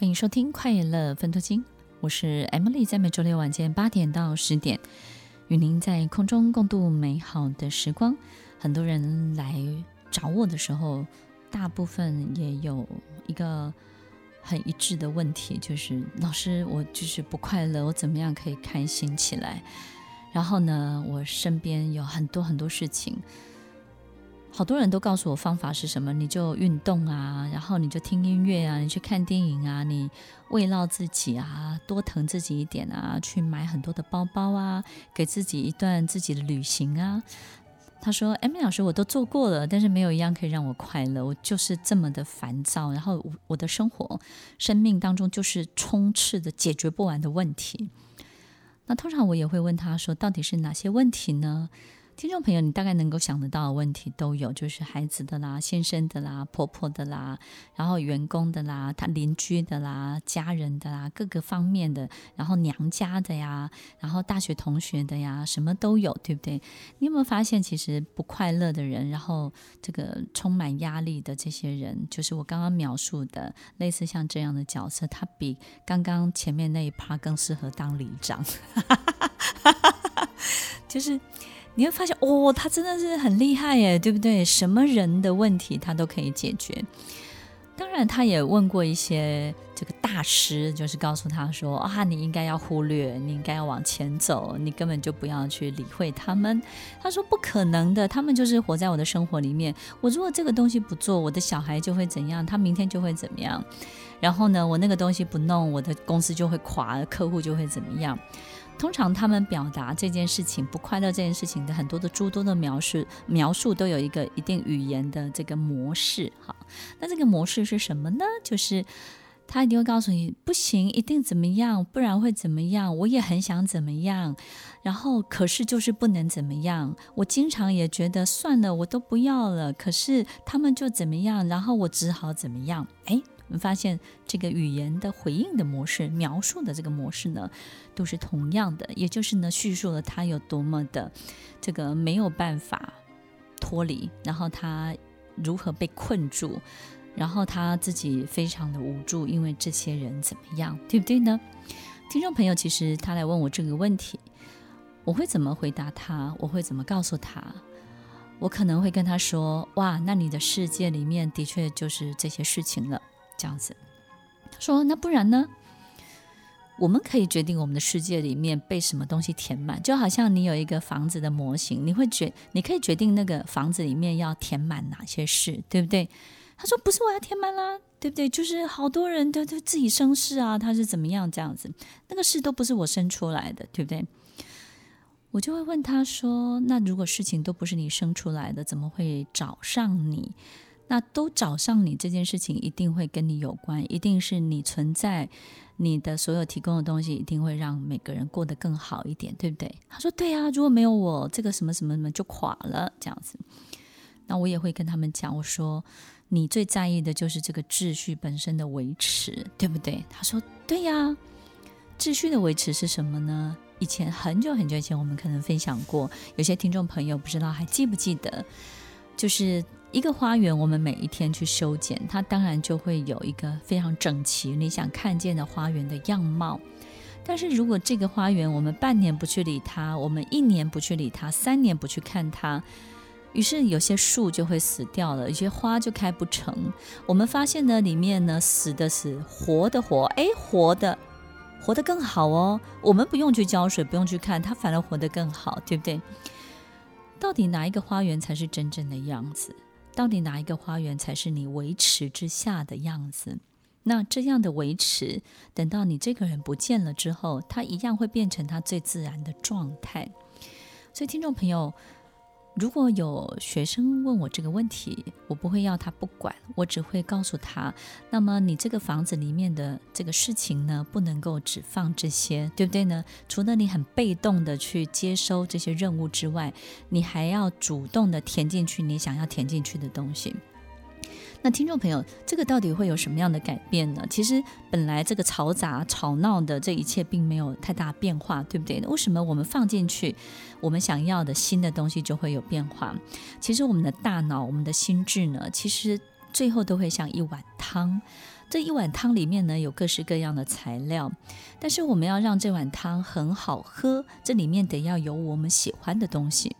欢迎收听《快乐分多金》，我是 Emily，在每周六晚间八点到十点，与您在空中共度美好的时光。很多人来找我的时候，大部分也有一个很一致的问题，就是老师，我就是不快乐，我怎么样可以开心起来？然后呢，我身边有很多很多事情。好多人都告诉我方法是什么，你就运动啊，然后你就听音乐啊，你去看电影啊，你慰劳自己啊，多疼自己一点啊，去买很多的包包啊，给自己一段自己的旅行啊。他说：“M 老师，我都做过了，但是没有一样可以让我快乐，我就是这么的烦躁，然后我的生活、生命当中就是充斥着解决不完的问题。那通常我也会问他说，到底是哪些问题呢？”听众朋友，你大概能够想得到的问题都有，就是孩子的啦、先生的啦、婆婆的啦，然后员工的啦、他邻居的啦、家人的啦，各个方面的，然后娘家的呀，然后大学同学的呀，什么都有，对不对？你有没有发现，其实不快乐的人，然后这个充满压力的这些人，就是我刚刚描述的类似像这样的角色，他比刚刚前面那一趴更适合当里长，就是。你会发现，哦，他真的是很厉害耶，对不对？什么人的问题他都可以解决。当然，他也问过一些这个大师，就是告诉他说：“啊，你应该要忽略，你应该要往前走，你根本就不要去理会他们。”他说：“不可能的，他们就是活在我的生活里面。我如果这个东西不做，我的小孩就会怎样？他明天就会怎么样？然后呢，我那个东西不弄，我的公司就会垮，客户就会怎么样？”通常他们表达这件事情不快乐这件事情的很多的诸多的描述描述都有一个一定语言的这个模式哈，那这个模式是什么呢？就是他一定会告诉你不行，一定怎么样，不然会怎么样？我也很想怎么样，然后可是就是不能怎么样。我经常也觉得算了，我都不要了，可是他们就怎么样，然后我只好怎么样？哎。我们发现这个语言的回应的模式，描述的这个模式呢，都是同样的，也就是呢，叙述了他有多么的这个没有办法脱离，然后他如何被困住，然后他自己非常的无助，因为这些人怎么样，对不对呢？听众朋友，其实他来问我这个问题，我会怎么回答他？我会怎么告诉他？我可能会跟他说：“哇，那你的世界里面的确就是这些事情了。”这样子，他说：“那不然呢？我们可以决定我们的世界里面被什么东西填满，就好像你有一个房子的模型，你会决，你可以决定那个房子里面要填满哪些事，对不对？”他说：“不是我要填满啦，对不对？就是好多人都都自己生事啊，他是怎么样这样子，那个事都不是我生出来的，对不对？”我就会问他说：“那如果事情都不是你生出来的，怎么会找上你？”那都找上你这件事情，一定会跟你有关，一定是你存在，你的所有提供的东西，一定会让每个人过得更好一点，对不对？他说：“对啊，如果没有我，这个什么什么什么就垮了，这样子。”那我也会跟他们讲，我说：“你最在意的就是这个秩序本身的维持，对不对？”他说：“对呀，秩序的维持是什么呢？以前很久很久以前，我们可能分享过，有些听众朋友不知道还记不记得，就是。一个花园，我们每一天去修剪，它当然就会有一个非常整齐、你想看见的花园的样貌。但是如果这个花园我们半年不去理它，我们一年不去理它，三年不去看它，于是有些树就会死掉了，有些花就开不成。我们发现呢，里面呢死的死，活的活，哎，活的活得更好哦。我们不用去浇水，不用去看它，反而活得更好，对不对？到底哪一个花园才是真正的样子？到底哪一个花园才是你维持之下的样子？那这样的维持，等到你这个人不见了之后，它一样会变成它最自然的状态。所以，听众朋友。如果有学生问我这个问题，我不会要他不管，我只会告诉他：那么你这个房子里面的这个事情呢，不能够只放这些，对不对呢？除了你很被动的去接收这些任务之外，你还要主动的填进去你想要填进去的东西。那听众朋友，这个到底会有什么样的改变呢？其实本来这个嘈杂、吵闹的这一切并没有太大变化，对不对？为什么我们放进去我们想要的新的东西就会有变化？其实我们的大脑、我们的心智呢，其实最后都会像一碗汤。这一碗汤里面呢，有各式各样的材料，但是我们要让这碗汤很好喝，这里面得要有我们喜欢的东西。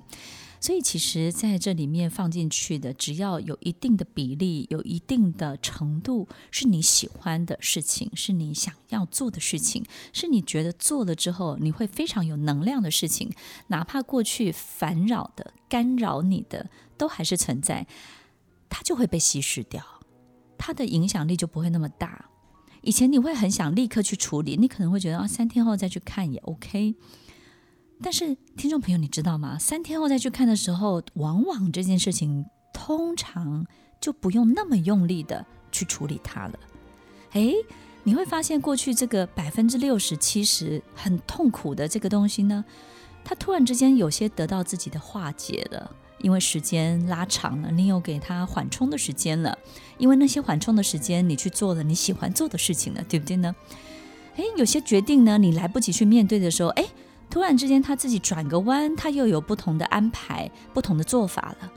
所以，其实在这里面放进去的，只要有一定的比例，有一定的程度，是你喜欢的事情，是你想要做的事情，是你觉得做了之后你会非常有能量的事情，哪怕过去烦扰的、干扰你的，都还是存在，它就会被稀释掉，它的影响力就不会那么大。以前你会很想立刻去处理，你可能会觉得啊，三天后再去看也 OK。但是，听众朋友，你知道吗？三天后再去看的时候，往往这件事情通常就不用那么用力的去处理它了。诶，你会发现，过去这个百分之六十、七十很痛苦的这个东西呢，它突然之间有些得到自己的化解了，因为时间拉长了，你有给它缓冲的时间了，因为那些缓冲的时间，你去做了你喜欢做的事情了，对不对呢？诶，有些决定呢，你来不及去面对的时候，诶。突然之间，他自己转个弯，他又有不同的安排、不同的做法了。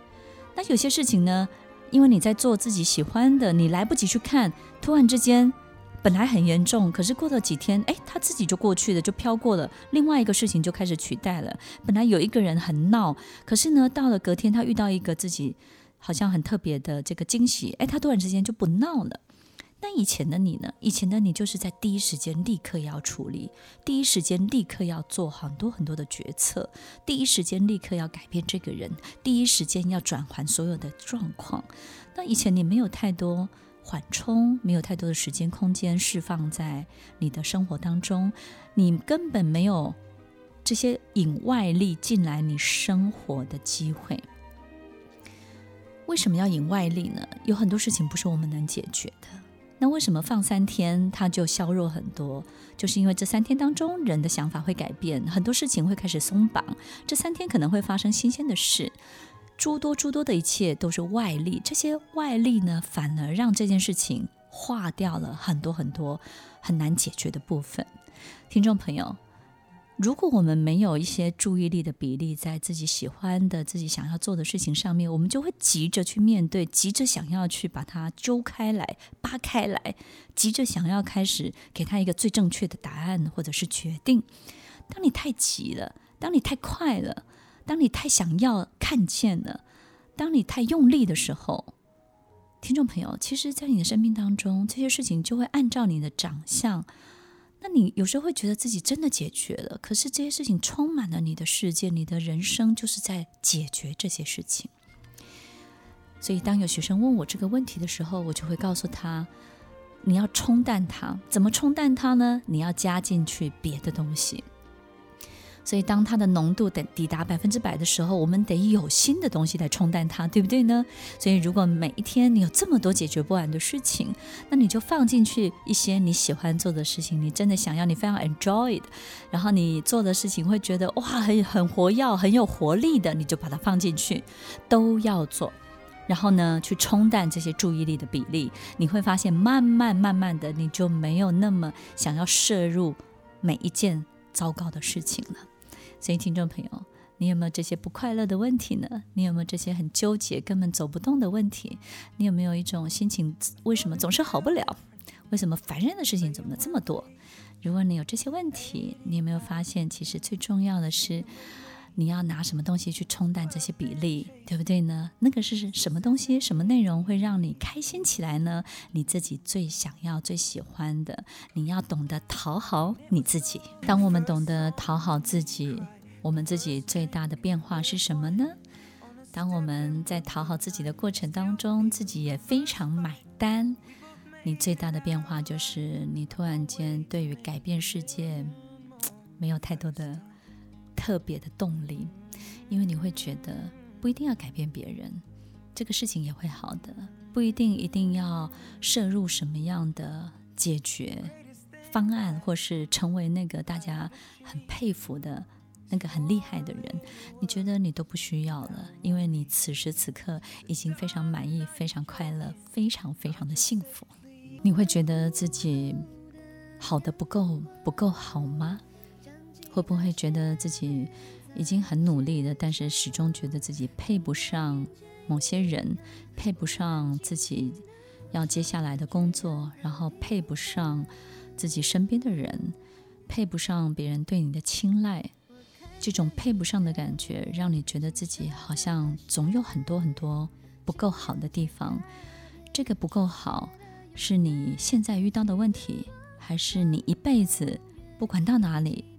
那有些事情呢，因为你在做自己喜欢的，你来不及去看，突然之间本来很严重，可是过了几天，哎，他自己就过去了，就飘过了。另外一个事情就开始取代了。本来有一个人很闹，可是呢，到了隔天，他遇到一个自己好像很特别的这个惊喜，哎，他突然之间就不闹了。那以前的你呢？以前的你就是在第一时间立刻要处理，第一时间立刻要做很多很多的决策，第一时间立刻要改变这个人，第一时间要转换所有的状况。那以前你没有太多缓冲，没有太多的时间空间释放在你的生活当中，你根本没有这些引外力进来你生活的机会。为什么要引外力呢？有很多事情不是我们能解决的。那为什么放三天它就削弱很多？就是因为这三天当中人的想法会改变，很多事情会开始松绑。这三天可能会发生新鲜的事，诸多诸多的一切都是外力。这些外力呢，反而让这件事情化掉了很多很多很难解决的部分。听众朋友。如果我们没有一些注意力的比例在自己喜欢的、自己想要做的事情上面，我们就会急着去面对，急着想要去把它揪开来、扒开来，急着想要开始给他一个最正确的答案或者是决定。当你太急了，当你太快了，当你太想要看见了，当你太用力的时候，听众朋友，其实，在你的生命当中，这些事情就会按照你的长相。那你有时候会觉得自己真的解决了，可是这些事情充满了你的世界，你的人生就是在解决这些事情。所以当有学生问我这个问题的时候，我就会告诉他：你要冲淡它，怎么冲淡它呢？你要加进去别的东西。所以，当它的浓度等抵达百分之百的时候，我们得有新的东西来冲淡它，对不对呢？所以，如果每一天你有这么多解决不完的事情，那你就放进去一些你喜欢做的事情，你真的想要，你非常 enjoy，的然后你做的事情会觉得哇，很很活跃，很有活力的，你就把它放进去，都要做。然后呢，去冲淡这些注意力的比例，你会发现，慢慢慢慢的，你就没有那么想要摄入每一件糟糕的事情了。所以，听众朋友，你有没有这些不快乐的问题呢？你有没有这些很纠结、根本走不动的问题？你有没有一种心情，为什么总是好不了？为什么烦人的事情怎么这么多？如果你有这些问题，你有没有发现，其实最重要的是，你要拿什么东西去冲淡这些比例，对不对呢？那个是什么东西？什么内容会让你开心起来呢？你自己最想要、最喜欢的，你要懂得讨好你自己。当我们懂得讨好自己，我们自己最大的变化是什么呢？当我们在讨好自己的过程当中，自己也非常买单，你最大的变化就是你突然间对于改变世界没有太多的。特别的动力，因为你会觉得不一定要改变别人，这个事情也会好的，不一定一定要摄入什么样的解决方案，或是成为那个大家很佩服的那个很厉害的人，你觉得你都不需要了，因为你此时此刻已经非常满意、非常快乐、非常非常的幸福。你会觉得自己好的不够不够好吗？会不会觉得自己已经很努力了，但是始终觉得自己配不上某些人，配不上自己要接下来的工作，然后配不上自己身边的人，配不上别人对你的青睐，这种配不上的感觉，让你觉得自己好像总有很多很多不够好的地方。这个不够好，是你现在遇到的问题，还是你一辈子不管到哪里，